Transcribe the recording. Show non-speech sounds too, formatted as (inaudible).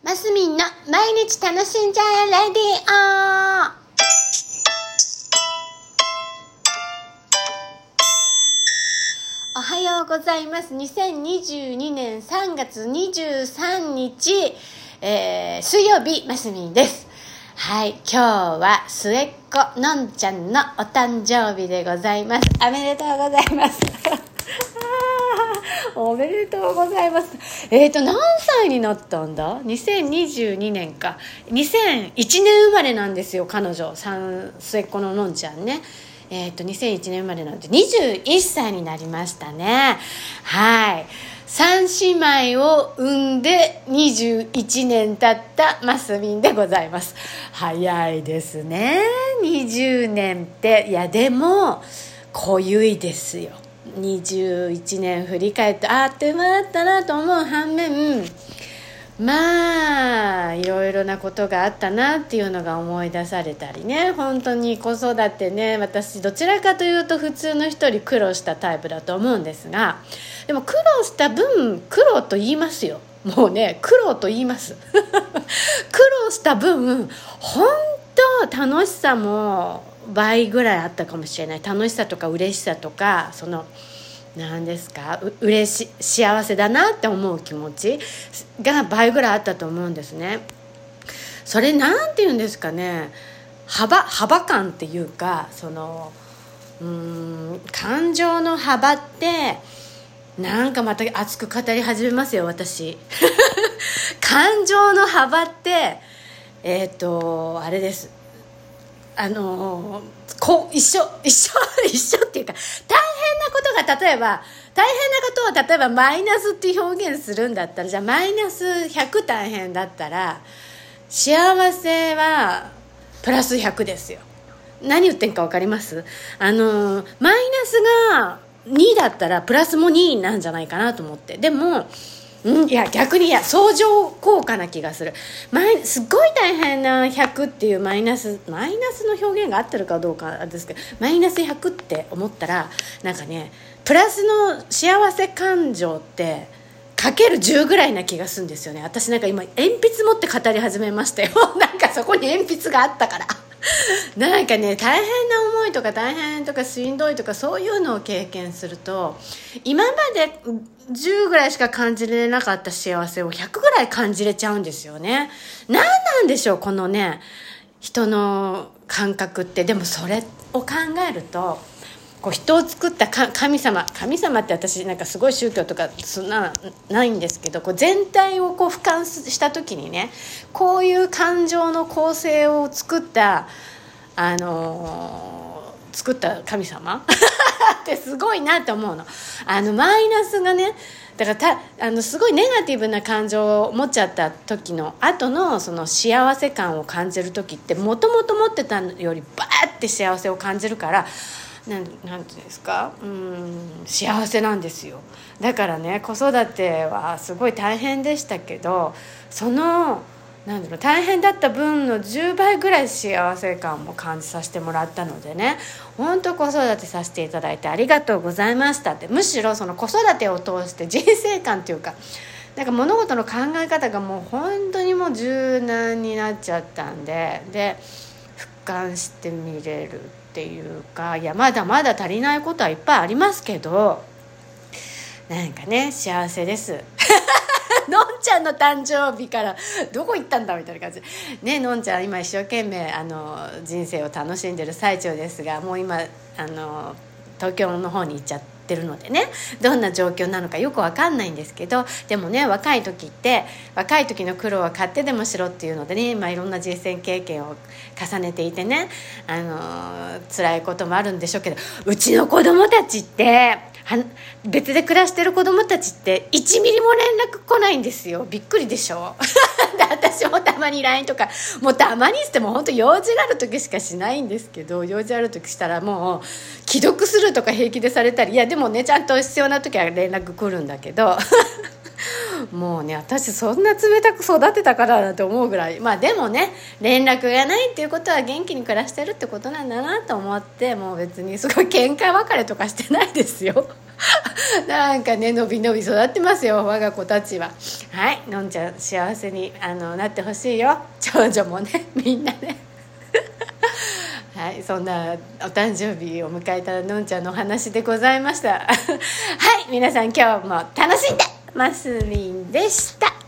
マスミンの毎日楽しんじゃえレディオおはようございます。2022年3月23日、えー、水曜日、マスミンです。はい、今日は末っ子のんちゃんのお誕生日でございます。おめでとうございます。おめでとうございます。えっ、ー、と、何歳になったんだ ?2022 年か。2001年生まれなんですよ、彼女。三末っ子ののんちゃんね。えっ、ー、と、2001年生まれなんで、21歳になりましたね。はい。三姉妹を産んで21年経ったマスミンでございます。早いですね。20年って。いや、でも、濃ゆいですよ。21年振り返ってあっという間だったなと思う反面まあいろいろなことがあったなっていうのが思い出されたりね。本当に子育てね私どちらかというと普通の人より苦労したタイプだと思うんですがでも苦労した分苦労と言いますよ。もうね苦労と言います。(laughs) 苦労した分本当楽しさも倍ぐらいあったかもしれない。楽しさとか嬉しさとかその何ですか？う嬉し幸せだなって思う気持ちが倍ぐらいあったと思うんですね。それなんて言うんですかね？幅幅感っていうかそのうん感情の幅ってなんかまた熱く語り始めますよ私。(laughs) 感情の幅ってえっ、ー、とあれです。あのこ一緒 (laughs) 一緒一緒っていうか大変なことが例えば大変なことを例えばマイナスって表現するんだったらじゃあマイナス100大変だったら幸せはプラス100ですよ。何言ってんか分かります？あのマイナスが2だったらプラスも2なんじゃないかなと思って。でもうん、いや逆にいや相乗効果な気がする。マイすっごい大変な100っていうマイナスマイナスの表現が合ってるかどうかですけどマイナス100って思ったらなんかねプラスの幸せ感情ってかける10ぐらいな気がするんですよね。私なんか今鉛筆持って語り始めましたよ。(laughs) なんかそこに鉛筆があったから。(laughs) なんかね大変な思いとか大変とかしんどいとかそういうのを経験すると今まで10ぐらいしか感じれなかった幸せを100ぐらい感じれちゃうんですよね。何なんでしょうこのね人の感覚って。でもそれを考えるとこう人を作った神様神様って私なんかすごい宗教とかそんなないんですけどこう全体をこう俯瞰した時にねこういう感情の構成を作ったあのー、作った神様 (laughs) ってすごいなって思うの。あのマイナスがねだからたあのすごいネガティブな感情を持っちゃった時の後のその幸せ感を感じる時ってもともと持ってたよりバーって幸せを感じるからなんなんていうんですか？うん幸せなんですよ。だからね子育てはすごい大変でしたけどそのなんだろう大変だった分の10倍ぐらい幸せ感も感じさせてもらったのでね本当子育てさせていただいてありがとうございましたって。むしろその子育てを通して人生観っていうかなんか物事の考え方がもう本当にもう柔軟になっちゃったんでで俯瞰してみれる。っていうかいやまだまだ足りないことはいっぱいありますけどなんかね幸せです。(laughs) のんちゃんの誕生日からどこ行ったんだみたいな感じ。ねのんちゃん今一生懸命あの人生を楽しんでる最中ですがもう今あの東京の方に行っちゃってるのでね。どんな状況なのかよく分かんないんですけど。でもね若い時って若い時の苦労は買ってでもしろっていうのでね、まあ、いろんな人生経験を重ねていてね。あの辛いこともあるんでしょうけど。うちの子供たちって別で暮らしてる子供たちって1ミリも連絡来ないんですよ。びっくりでしょ？(laughs) で私もたまに LINE とかもうたまにしても本当用事がある時しかしないんですけど用事ある時したらもう既読するとか平気でされたりいやでもねちゃんと必要な時は連絡来るんだけど (laughs) もうね私そんな冷たく育てたからなって思うぐらいまあでもね連絡がないっていうことは元気に暮らしてるってことなんだなと思ってもう別にすごい喧嘩別れとかしてないですよ。(laughs) なんかねのびのび育ってますよ我が子たちは。はいのんちゃん幸せにあのなってほしいよ。長女もね (laughs) みんなね。(laughs) はいそんなお誕生日を迎えたのんちゃんのお話でございました。はい皆さん今日も楽しんでますみんでした。